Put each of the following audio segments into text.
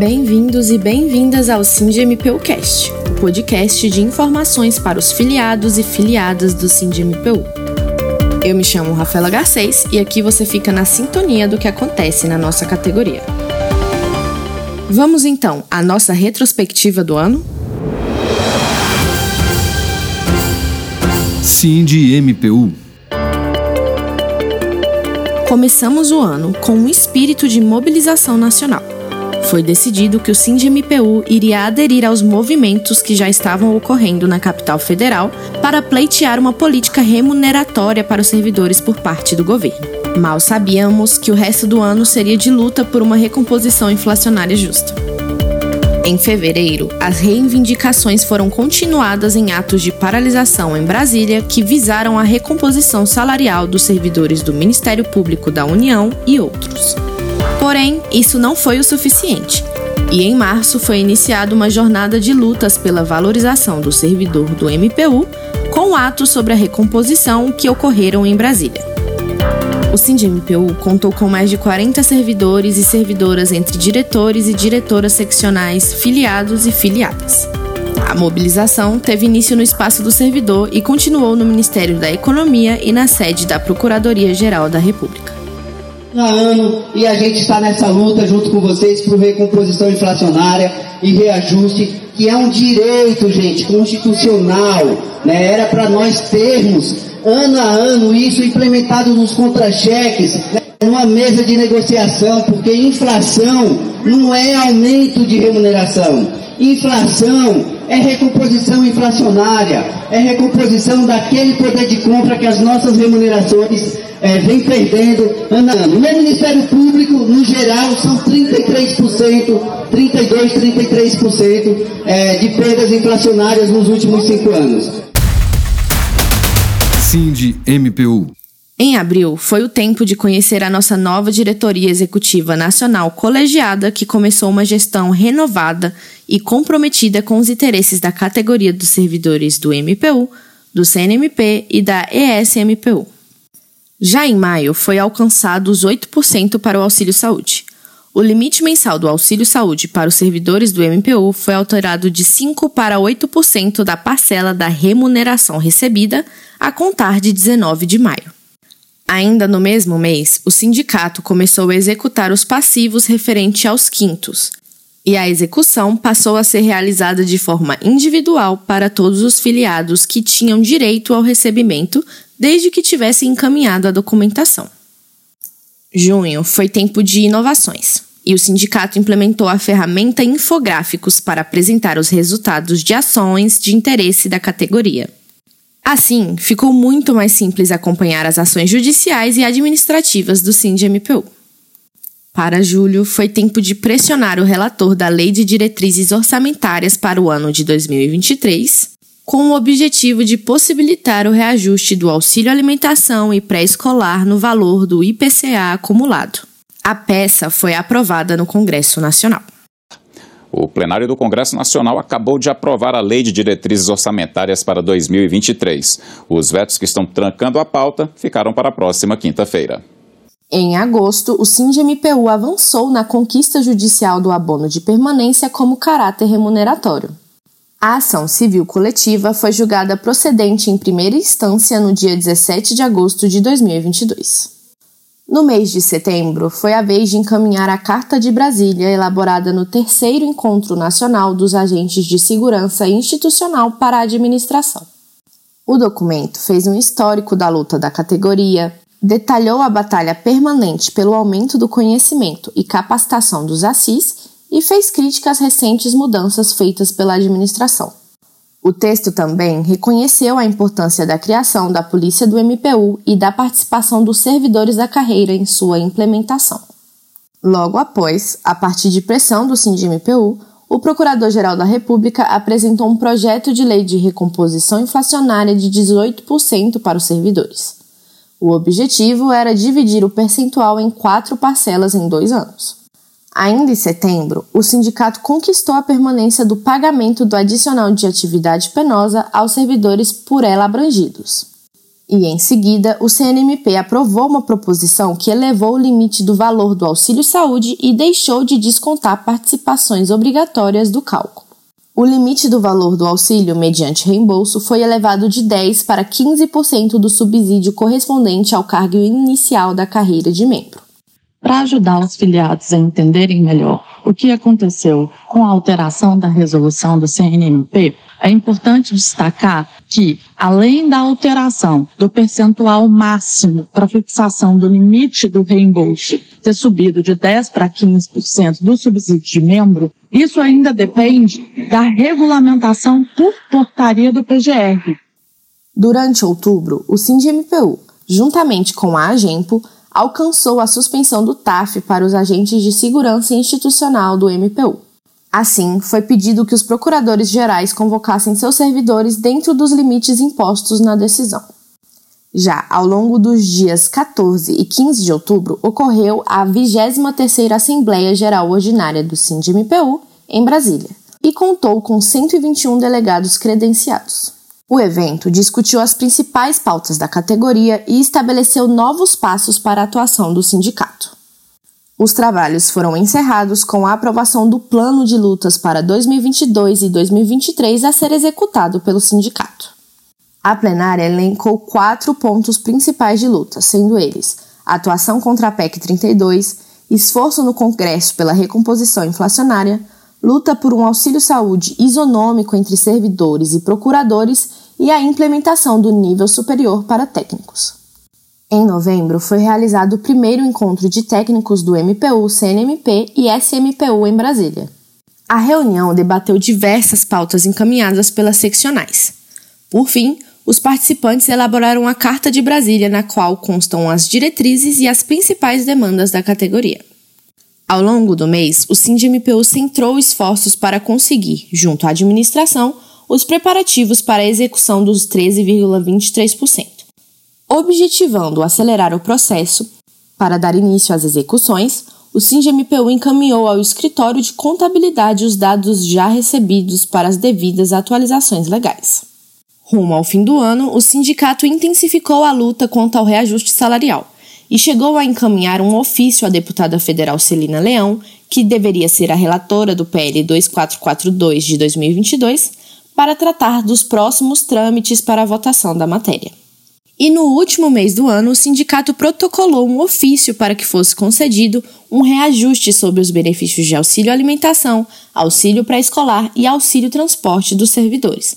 Bem-vindos e bem-vindas ao SindMPUcast, o podcast de informações para os filiados e filiadas do SindMPU. Eu me chamo Rafaela Garcês e aqui você fica na sintonia do que acontece na nossa categoria. Vamos então à nossa retrospectiva do ano? SindMPU Começamos o ano com um espírito de mobilização nacional. Foi decidido que o SINDMPU iria aderir aos movimentos que já estavam ocorrendo na capital federal para pleitear uma política remuneratória para os servidores por parte do governo. Mal sabíamos que o resto do ano seria de luta por uma recomposição inflacionária justa. Em fevereiro, as reivindicações foram continuadas em atos de paralisação em Brasília que visaram a recomposição salarial dos servidores do Ministério Público da União e outros. Porém, isso não foi o suficiente. E em março foi iniciada uma jornada de lutas pela valorização do servidor do MPU, com atos sobre a recomposição que ocorreram em Brasília. O SINDMPU contou com mais de 40 servidores e servidoras entre diretores e diretoras seccionais, filiados e filiadas. A mobilização teve início no espaço do servidor e continuou no Ministério da Economia e na sede da Procuradoria-Geral da República. Ano e a gente está nessa luta junto com vocês por recomposição inflacionária e reajuste, que é um direito, gente, constitucional. Né? Era para nós termos ano a ano isso implementado nos contra-cheques, né, numa mesa de negociação, porque inflação não é aumento de remuneração. Inflação é recomposição inflacionária, é recomposição daquele poder de compra que as nossas remunerações é, vem perdendo ano a ano. No Ministério Público, no geral, são 33%, 32%, 33% é, de perdas inflacionárias nos últimos cinco anos. Cindy MPU. Em abril, foi o tempo de conhecer a nossa nova diretoria executiva nacional colegiada, que começou uma gestão renovada e comprometida com os interesses da categoria dos servidores do MPU, do CNMP e da ESMPU. Já em maio, foi alcançado os 8% para o auxílio saúde. O limite mensal do auxílio saúde para os servidores do MPU foi alterado de 5 para 8% da parcela da remuneração recebida a contar de 19 de maio. Ainda no mesmo mês, o sindicato começou a executar os passivos referente aos quintos, e a execução passou a ser realizada de forma individual para todos os filiados que tinham direito ao recebimento desde que tivessem encaminhado a documentação. Junho foi tempo de inovações, e o sindicato implementou a ferramenta Infográficos para apresentar os resultados de ações de interesse da categoria. Assim, ficou muito mais simples acompanhar as ações judiciais e administrativas do SINDMPU. Para julho, foi tempo de pressionar o relator da Lei de Diretrizes Orçamentárias para o ano de 2023, com o objetivo de possibilitar o reajuste do auxílio alimentação e pré-escolar no valor do IPCA acumulado. A peça foi aprovada no Congresso Nacional. O plenário do Congresso Nacional acabou de aprovar a Lei de Diretrizes Orçamentárias para 2023. Os vetos que estão trancando a pauta ficaram para a próxima quinta-feira. Em agosto, o SINDMPU avançou na conquista judicial do abono de permanência como caráter remuneratório. A ação civil coletiva foi julgada procedente em primeira instância no dia 17 de agosto de 2022. No mês de setembro, foi a vez de encaminhar a Carta de Brasília, elaborada no terceiro Encontro Nacional dos Agentes de Segurança Institucional para a Administração. O documento fez um histórico da luta da categoria, detalhou a batalha permanente pelo aumento do conhecimento e capacitação dos assis e fez crítica às recentes mudanças feitas pela administração. O texto também reconheceu a importância da criação da Polícia do MPU e da participação dos servidores da carreira em sua implementação. Logo após, a partir de pressão do SINDMPU, o Procurador-Geral da República apresentou um projeto de lei de recomposição inflacionária de 18% para os servidores. O objetivo era dividir o percentual em quatro parcelas em dois anos. Ainda em setembro, o sindicato conquistou a permanência do pagamento do adicional de atividade penosa aos servidores por ela abrangidos. E em seguida, o CNMP aprovou uma proposição que elevou o limite do valor do auxílio saúde e deixou de descontar participações obrigatórias do cálculo. O limite do valor do auxílio mediante reembolso foi elevado de 10 para 15% do subsídio correspondente ao cargo inicial da carreira de membro. Para ajudar os filiados a entenderem melhor o que aconteceu com a alteração da resolução do CNMP, é importante destacar que, além da alteração do percentual máximo para fixação do limite do reembolso ter subido de 10% para 15% do subsídio de membro, isso ainda depende da regulamentação por portaria do PGR. Durante outubro, o SINDMPU, juntamente com a AGEMPO, alcançou a suspensão do TAF para os agentes de segurança institucional do MPU. Assim, foi pedido que os procuradores gerais convocassem seus servidores dentro dos limites impostos na decisão. Já ao longo dos dias 14 e 15 de outubro, ocorreu a 23ª Assembleia Geral Ordinária do SINDMPU em Brasília e contou com 121 delegados credenciados. O evento discutiu as principais pautas da categoria e estabeleceu novos passos para a atuação do sindicato. Os trabalhos foram encerrados com a aprovação do plano de lutas para 2022 e 2023 a ser executado pelo sindicato. A plenária elencou quatro pontos principais de luta, sendo eles atuação contra a PEC 32, esforço no Congresso pela recomposição inflacionária, luta por um auxílio saúde isonômico entre servidores e procuradores e a implementação do nível superior para técnicos. Em novembro, foi realizado o primeiro encontro de técnicos do MPU, CNMP e SMPU em Brasília. A reunião debateu diversas pautas encaminhadas pelas seccionais. Por fim, os participantes elaboraram a Carta de Brasília, na qual constam as diretrizes e as principais demandas da categoria. Ao longo do mês, o SINDMPU centrou esforços para conseguir, junto à administração, os preparativos para a execução dos 13,23%. Objetivando acelerar o processo, para dar início às execuções, o SINDMPU encaminhou ao escritório de contabilidade os dados já recebidos para as devidas atualizações legais. Rumo ao fim do ano, o sindicato intensificou a luta contra o reajuste salarial e chegou a encaminhar um ofício à deputada federal Celina Leão, que deveria ser a relatora do PL 2442 de 2022, para tratar dos próximos trâmites para a votação da matéria. E no último mês do ano, o sindicato protocolou um ofício para que fosse concedido um reajuste sobre os benefícios de auxílio alimentação, auxílio pré-escolar e auxílio transporte dos servidores,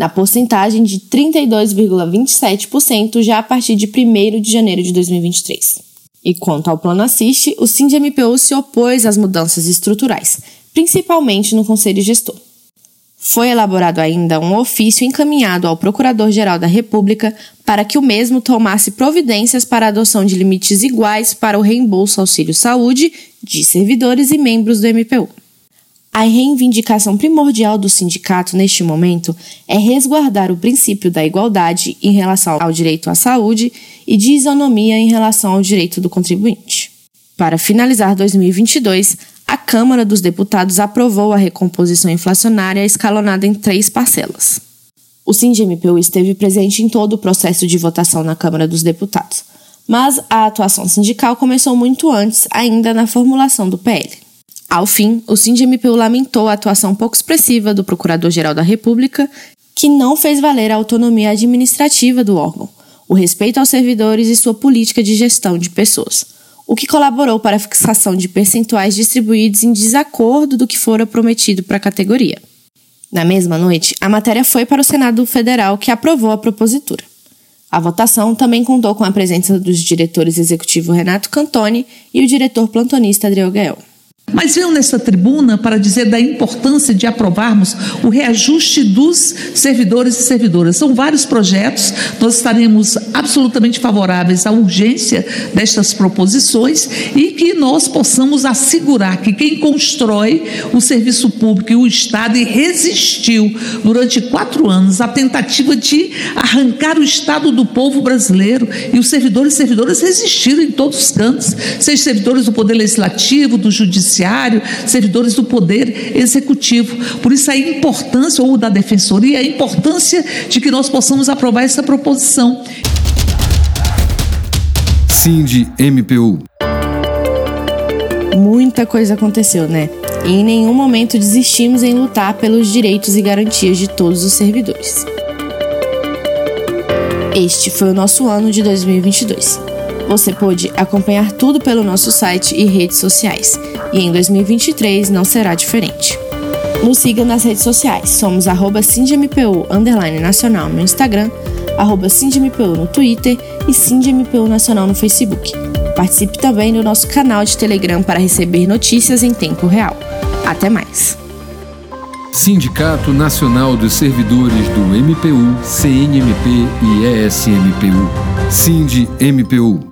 na porcentagem de 32,27% já a partir de 1 de janeiro de 2023. E quanto ao plano assiste, o SINDMPU se opôs às mudanças estruturais, principalmente no Conselho Gestor. Foi elaborado ainda um ofício encaminhado ao Procurador-Geral da República para que o mesmo tomasse providências para a adoção de limites iguais para o reembolso auxílio saúde de servidores e membros do MPU. A reivindicação primordial do sindicato neste momento é resguardar o princípio da igualdade em relação ao direito à saúde e de isonomia em relação ao direito do contribuinte. Para finalizar 2022, a Câmara dos Deputados aprovou a recomposição inflacionária escalonada em três parcelas. O SINDMPU esteve presente em todo o processo de votação na Câmara dos Deputados, mas a atuação sindical começou muito antes, ainda na formulação do PL. Ao fim, o SINDMPU lamentou a atuação pouco expressiva do Procurador-Geral da República, que não fez valer a autonomia administrativa do órgão, o respeito aos servidores e sua política de gestão de pessoas, o que colaborou para a fixação de percentuais distribuídos em desacordo do que fora prometido para a categoria. Na mesma noite, a matéria foi para o Senado Federal, que aprovou a propositura. A votação também contou com a presença dos diretores executivo Renato Cantoni e o diretor plantonista Adriel Gael mas venho nesta tribuna para dizer da importância de aprovarmos o reajuste dos servidores e servidoras. São vários projetos, nós estaremos absolutamente favoráveis à urgência destas proposições e que nós possamos assegurar que quem constrói o serviço público e o Estado e resistiu durante quatro anos à tentativa de arrancar o Estado do povo brasileiro e os servidores e servidoras resistiram em todos os cantos, seja servidores do Poder Legislativo, do Judiciário, Judiciário, servidores do Poder Executivo. Por isso, a importância, ou da Defensoria, a importância de que nós possamos aprovar essa proposição. Sindi MPU. Muita coisa aconteceu, né? E em nenhum momento desistimos em lutar pelos direitos e garantias de todos os servidores. Este foi o nosso ano de 2022. Você pôde acompanhar tudo pelo nosso site e redes sociais, e em 2023 não será diferente. Nos siga nas redes sociais, somos arroba nacional no Instagram, arroba no Twitter e SindMPU Nacional no Facebook. Participe também do nosso canal de Telegram para receber notícias em tempo real. Até mais! Sindicato Nacional dos Servidores do MPU, CNMP e ESMPU. Sind MPU.